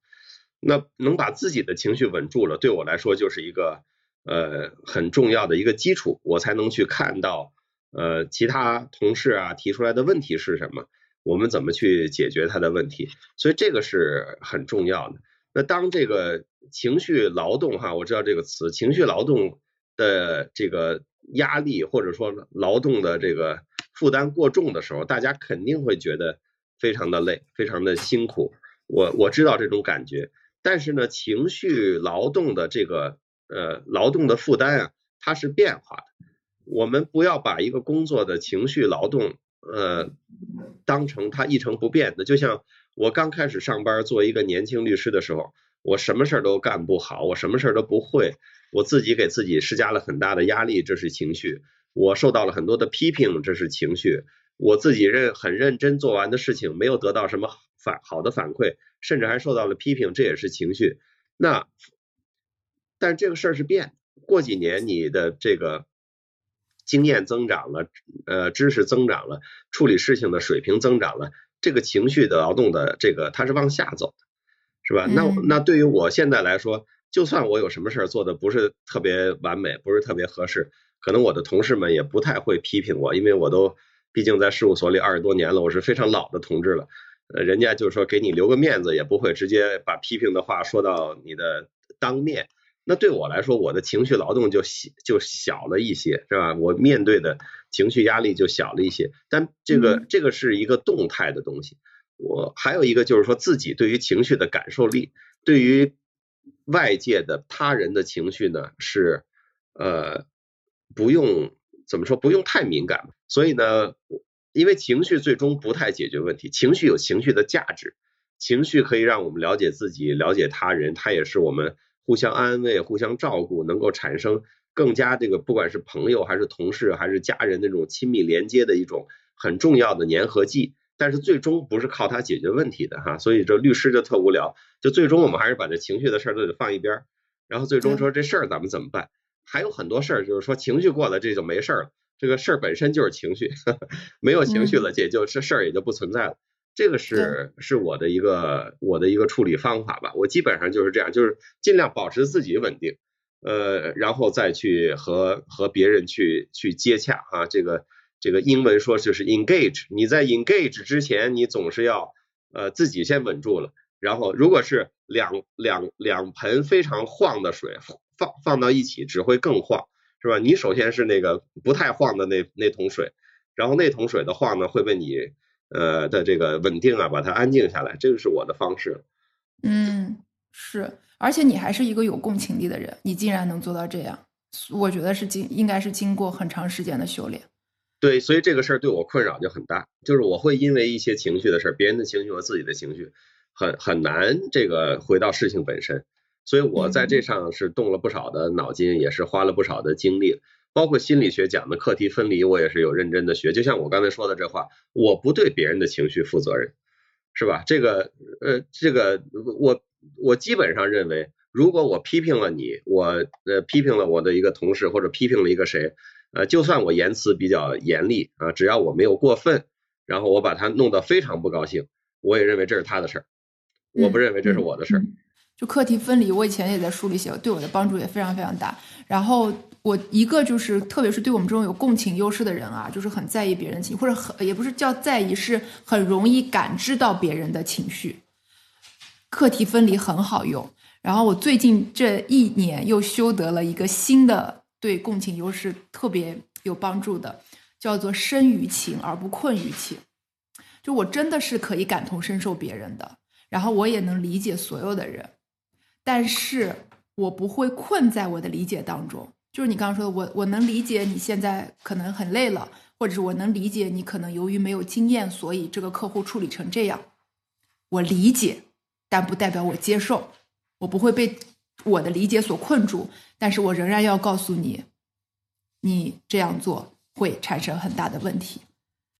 那能把自己的情绪稳住了，对我来说就是一个。呃，很重要的一个基础，我才能去看到呃其他同事啊提出来的问题是什么，我们怎么去解决他的问题，所以这个是很重要的。那当这个情绪劳动哈，我知道这个词，情绪劳动的这个压力或者说劳动的这个负担过重的时候，大家肯定会觉得非常的累，非常的辛苦。我我知道这种感觉，但是呢，情绪劳动的这个呃劳动的负担啊，它是变化的。我们不要把一个工作的情绪劳动呃当成它一成不变的。就像我刚开始上班做一个年轻律师的时候，我什么事儿都干不好，我什么事儿都不会。我自己给自己施加了很大的压力，这是情绪；我受到了很多的批评，这是情绪；我自己认很认真做完的事情，没有得到什么反好的反馈，甚至还受到了批评，这也是情绪。那，但是这个事儿是变，过几年你的这个经验增长了，呃，知识增长了，处理事情的水平增长了，这个情绪的劳动的这个它是往下走的，是吧？那那对于我现在来说。就算我有什么事儿做的不是特别完美，不是特别合适，可能我的同事们也不太会批评我，因为我都毕竟在事务所里二十多年了，我是非常老的同志了。呃，人家就是说给你留个面子，也不会直接把批评的话说到你的当面。那对我来说，我的情绪劳动就小就小了一些，是吧？我面对的情绪压力就小了一些。但这个这个是一个动态的东西。我还有一个就是说自己对于情绪的感受力，对于。外界的他人的情绪呢，是呃不用怎么说，不用太敏感。所以呢，因为情绪最终不太解决问题，情绪有情绪的价值，情绪可以让我们了解自己，了解他人，它也是我们互相安慰、互相照顾，能够产生更加这个不管是朋友还是同事还是家人那种亲密连接的一种很重要的粘合剂。但是最终不是靠它解决问题的哈，所以这律师就特无聊，就最终我们还是把这情绪的事儿都得放一边，然后最终说这事儿咱们怎么办？还有很多事儿就是说情绪过了这就没事儿了，这个事儿本身就是情绪，*laughs* 没有情绪了也就这事儿也就不存在了。这个是是我的一个我的一个处理方法吧，我基本上就是这样，就是尽量保持自己稳定，呃，然后再去和和别人去去接洽啊，这个。这个英文说就是 engage，你在 engage 之前，你总是要呃自己先稳住了，然后如果是两两两盆非常晃的水放放到一起，只会更晃，是吧？你首先是那个不太晃的那那桶水，然后那桶水的晃呢会被你呃的这个稳定啊把它安静下来，这个是我的方式。嗯，是，而且你还是一个有共情力的人，你竟然能做到这样，我觉得是经应该是经过很长时间的修炼。对，所以这个事儿对我困扰就很大，就是我会因为一些情绪的事儿，别人的情绪和自己的情绪，很很难这个回到事情本身，所以我在这上是动了不少的脑筋，也是花了不少的精力，包括心理学讲的课题分离，我也是有认真的学。就像我刚才说的这话，我不对别人的情绪负责任，是吧？这个呃，这个我我基本上认为，如果我批评了你，我呃批评了我的一个同事，或者批评了一个谁。呃，就算我言辞比较严厉啊，只要我没有过分，然后我把他弄得非常不高兴，我也认为这是他的事儿，我不认为这是我的事儿。就课题分离，我以前也在书里写，对我的帮助也非常非常大。然后我一个就是，特别是对我们这种有共情优势的人啊，就是很在意别人情，或者很也不是叫在意，是很容易感知到别人的情绪。课题分离很好用。然后我最近这一年又修得了一个新的。对共情优势特别有帮助的，叫做生于情而不困于情。就我真的是可以感同身受别人的，然后我也能理解所有的人，但是我不会困在我的理解当中。就是你刚刚说的，我我能理解你现在可能很累了，或者是我能理解你可能由于没有经验，所以这个客户处理成这样。我理解，但不代表我接受，我不会被。我的理解所困住，但是我仍然要告诉你，你这样做会产生很大的问题。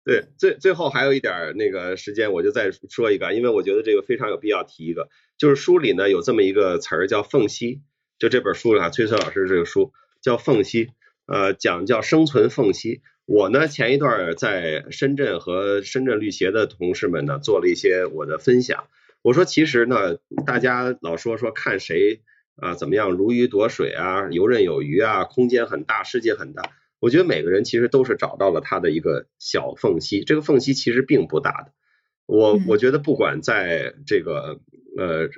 对，最最后还有一点那个时间，我就再说一个，因为我觉得这个非常有必要提一个，就是书里呢有这么一个词儿叫缝隙，就这本书啊，崔策老师这个书叫缝隙，呃，讲叫生存缝隙。我呢前一段在深圳和深圳律协的同事们呢做了一些我的分享，我说其实呢，大家老说说看谁。啊，怎么样？如鱼得水啊，游刃有余啊，空间很大，世界很大。我觉得每个人其实都是找到了他的一个小缝隙，这个缝隙其实并不大的。我我觉得不管在这个呃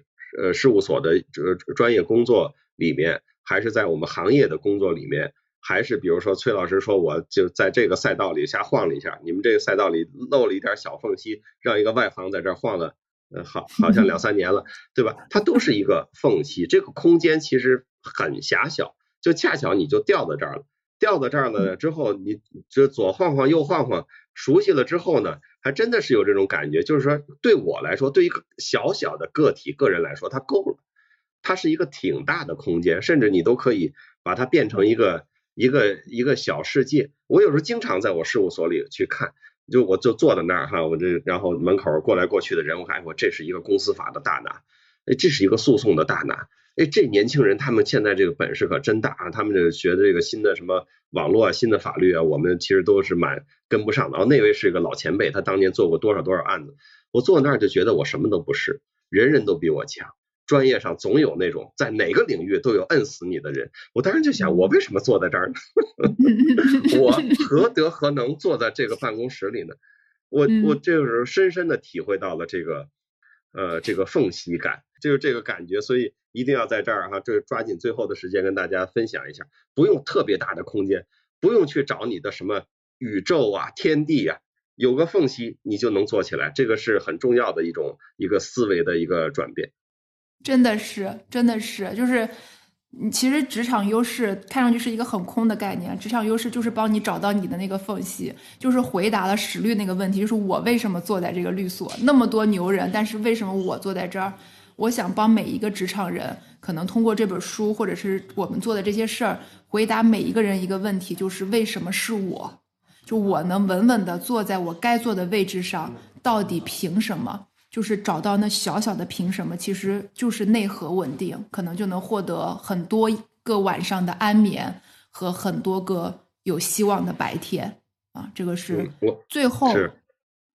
呃事务所的这专业工作里面，还是在我们行业的工作里面，还是比如说崔老师说我就在这个赛道里瞎晃了一下，你们这个赛道里漏了一点小缝隙，让一个外行在这晃了，呃，好，好像两三年了，对吧？它都是一个缝隙，这个空间其实很狭小，就恰巧你就掉到这儿了，掉到这儿了之后，你这左晃晃右晃晃，熟悉了之后呢，还真的是有这种感觉，就是说对我来说，对一个小小的个体个人来说，它够了。它是一个挺大的空间，甚至你都可以把它变成一个一个一个小世界。我有时候经常在我事务所里去看，就我就坐在那儿哈，我这然后门口过来过去的人，我看我这是一个公司法的大拿，哎，这是一个诉讼的大拿，哎，这年轻人他们现在这个本事可真大啊，他们这个学的这个新的什么网络啊、新的法律啊，我们其实都是蛮跟不上的。然后那位是一个老前辈，他当年做过多少多少案子，我坐在那儿就觉得我什么都不是，人人都比我强。专业上总有那种在哪个领域都有摁死你的人，我当时就想，我为什么坐在这儿呢？*laughs* 我何德何能坐在这个办公室里呢？我我这个时候深深的体会到了这个呃这个缝隙感，就是这个感觉，所以一定要在这儿哈，这抓紧最后的时间跟大家分享一下，不用特别大的空间，不用去找你的什么宇宙啊天地啊，有个缝隙你就能做起来，这个是很重要的一种一个思维的一个转变。真的是，真的是，就是，其实职场优势看上去是一个很空的概念。职场优势就是帮你找到你的那个缝隙，就是回答了史律那个问题，就是我为什么坐在这个律所，那么多牛人，但是为什么我坐在这儿？我想帮每一个职场人，可能通过这本书或者是我们做的这些事儿，回答每一个人一个问题，就是为什么是我？就我能稳稳的坐在我该坐的位置上，到底凭什么？就是找到那小小的凭什么，其实就是内核稳定，可能就能获得很多个晚上的安眠和很多个有希望的白天啊！这个是我最后是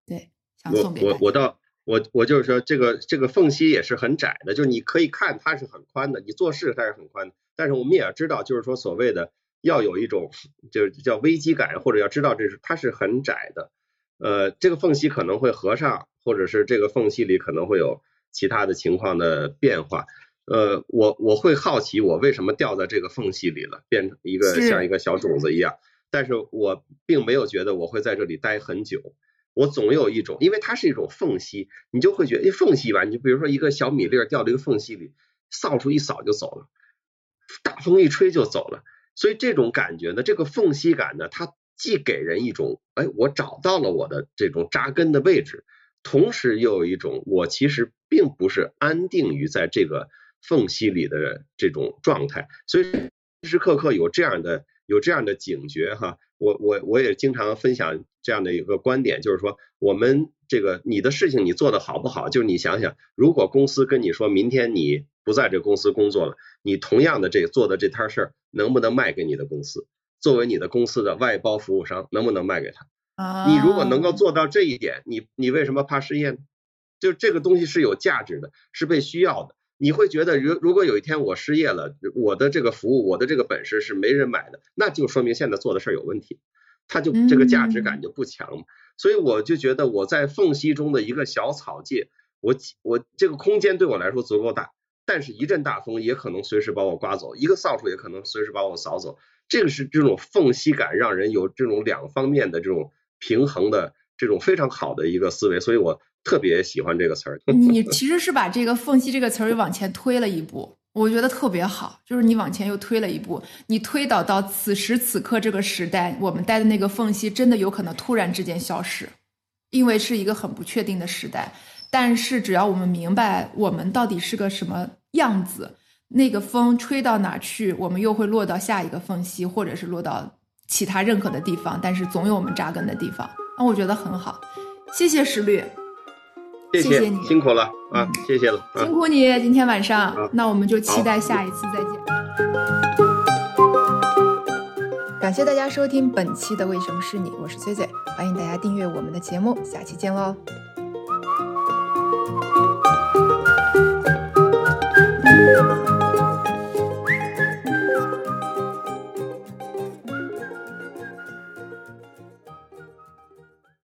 对想送给我我到我我就是说这个这个缝隙也是很窄的，就是你可以看它是很宽的，你做事它是很宽的，但是我们也要知道，就是说所谓的要有一种就是叫危机感，或者要知道这是它是很窄的。呃，这个缝隙可能会合上，或者是这个缝隙里可能会有其他的情况的变化。呃，我我会好奇，我为什么掉在这个缝隙里了，变成一个像一个小种子一样。但是我并没有觉得我会在这里待很久。我总有一种，因为它是一种缝隙，你就会觉得，哎，缝隙吧，你就比如说一个小米粒掉这个缝隙里，扫帚一扫就走了，大风一吹就走了。所以这种感觉呢，这个缝隙感呢，它。既给人一种，哎，我找到了我的这种扎根的位置，同时又有一种，我其实并不是安定于在这个缝隙里的这种状态，所以时时刻刻有这样的有这样的警觉哈。我我我也经常分享这样的一个观点，就是说，我们这个你的事情你做的好不好，就是你想想，如果公司跟你说明天你不在这公司工作了，你同样的这做的这摊事儿能不能卖给你的公司？作为你的公司的外包服务商，能不能卖给他？你如果能够做到这一点，你你为什么怕失业呢？就这个东西是有价值的，是被需要的。你会觉得，如如果有一天我失业了，我的这个服务，我的这个本事是没人买的，那就说明现在做的事儿有问题，它就这个价值感就不强。所以我就觉得我在缝隙中的一个小草芥，我我这个空间对我来说足够大，但是一阵大风也可能随时把我刮走，一个扫帚也可能随时把我扫走。这个是这种缝隙感，让人有这种两方面的这种平衡的这种非常好的一个思维，所以我特别喜欢这个词儿。你其实是把这个缝隙这个词儿又往前推了一步，我觉得特别好，就是你往前又推了一步，你推导到此时此刻这个时代，我们待的那个缝隙真的有可能突然之间消失，因为是一个很不确定的时代。但是只要我们明白我们到底是个什么样子。那个风吹到哪去，我们又会落到下一个缝隙，或者是落到其他任何的地方，但是总有我们扎根的地方。那我觉得很好，谢谢石律，谢谢你，辛苦了啊，谢谢了，辛苦你今天晚上。那我们就期待下一次再见。感谢大家收听本期的《为什么是你》，我是崔崔，欢迎大家订阅我们的节目，下期见喽。